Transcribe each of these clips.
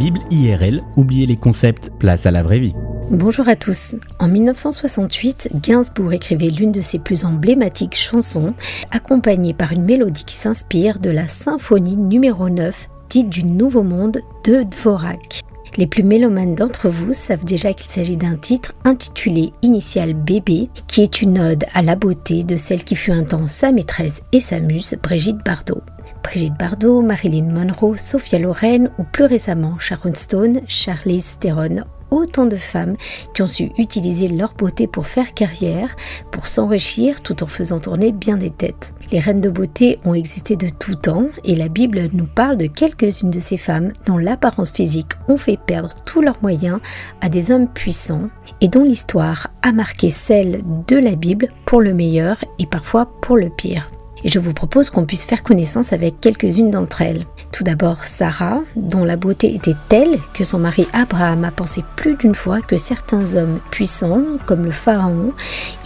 Bible IRL, oubliez les concepts, place à la vraie vie. Bonjour à tous. En 1968, Gainsbourg écrivait l'une de ses plus emblématiques chansons, accompagnée par une mélodie qui s'inspire de la symphonie numéro 9, dite du Nouveau Monde de Dvorak. Les plus mélomanes d'entre vous savent déjà qu'il s'agit d'un titre intitulé Initial Bébé, qui est une ode à la beauté de celle qui fut un temps sa maîtresse et sa muse, Brigitte Bardot. Brigitte Bardot, Marilyn Monroe, Sophia Loren ou plus récemment Sharon Stone, Charlize Theron autant de femmes qui ont su utiliser leur beauté pour faire carrière, pour s'enrichir tout en faisant tourner bien des têtes. Les reines de beauté ont existé de tout temps et la Bible nous parle de quelques-unes de ces femmes dont l'apparence physique ont fait perdre tous leurs moyens à des hommes puissants et dont l'histoire a marqué celle de la Bible pour le meilleur et parfois pour le pire et je vous propose qu'on puisse faire connaissance avec quelques-unes d'entre elles. Tout d'abord Sarah, dont la beauté était telle que son mari Abraham a pensé plus d'une fois que certains hommes puissants, comme le pharaon,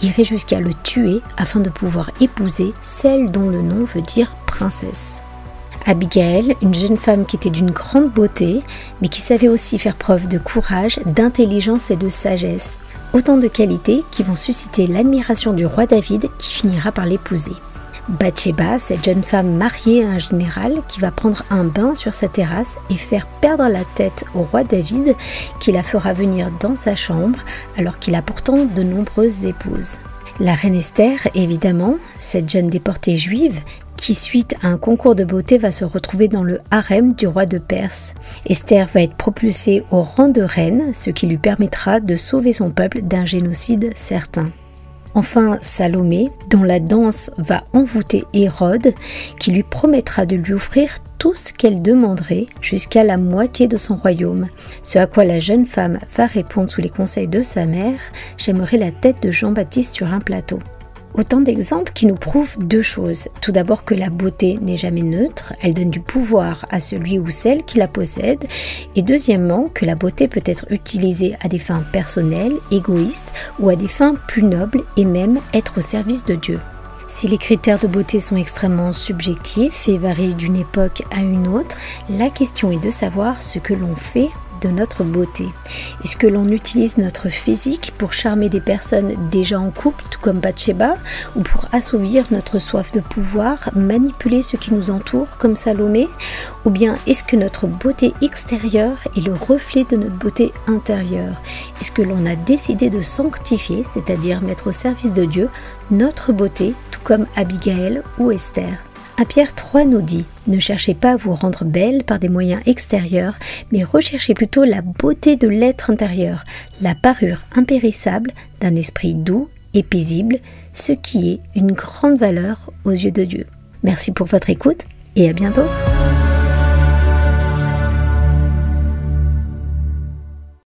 iraient jusqu'à le tuer afin de pouvoir épouser celle dont le nom veut dire princesse. Abigail, une jeune femme qui était d'une grande beauté, mais qui savait aussi faire preuve de courage, d'intelligence et de sagesse. Autant de qualités qui vont susciter l'admiration du roi David qui finira par l'épouser. Bathsheba, cette jeune femme mariée à un général qui va prendre un bain sur sa terrasse et faire perdre la tête au roi David qui la fera venir dans sa chambre alors qu'il a pourtant de nombreuses épouses. La reine Esther, évidemment, cette jeune déportée juive qui, suite à un concours de beauté, va se retrouver dans le harem du roi de Perse. Esther va être propulsée au rang de reine, ce qui lui permettra de sauver son peuple d'un génocide certain. Enfin, Salomé, dont la danse va envoûter Hérode, qui lui promettra de lui offrir tout ce qu'elle demanderait jusqu'à la moitié de son royaume. Ce à quoi la jeune femme va répondre sous les conseils de sa mère J'aimerais la tête de Jean-Baptiste sur un plateau. Autant d'exemples qui nous prouvent deux choses. Tout d'abord que la beauté n'est jamais neutre, elle donne du pouvoir à celui ou celle qui la possède. Et deuxièmement que la beauté peut être utilisée à des fins personnelles, égoïstes ou à des fins plus nobles et même être au service de Dieu. Si les critères de beauté sont extrêmement subjectifs et varient d'une époque à une autre, la question est de savoir ce que l'on fait notre beauté. Est-ce que l'on utilise notre physique pour charmer des personnes déjà en couple, tout comme Bathsheba, ou pour assouvir notre soif de pouvoir, manipuler ce qui nous entoure, comme Salomé? Ou bien est-ce que notre beauté extérieure est le reflet de notre beauté intérieure? Est-ce que l'on a décidé de sanctifier, c'est-à-dire mettre au service de Dieu, notre beauté, tout comme Abigail ou Esther? À Pierre 3 nous dit Ne cherchez pas à vous rendre belle par des moyens extérieurs, mais recherchez plutôt la beauté de l'être intérieur, la parure impérissable d'un esprit doux et paisible, ce qui est une grande valeur aux yeux de Dieu. Merci pour votre écoute et à bientôt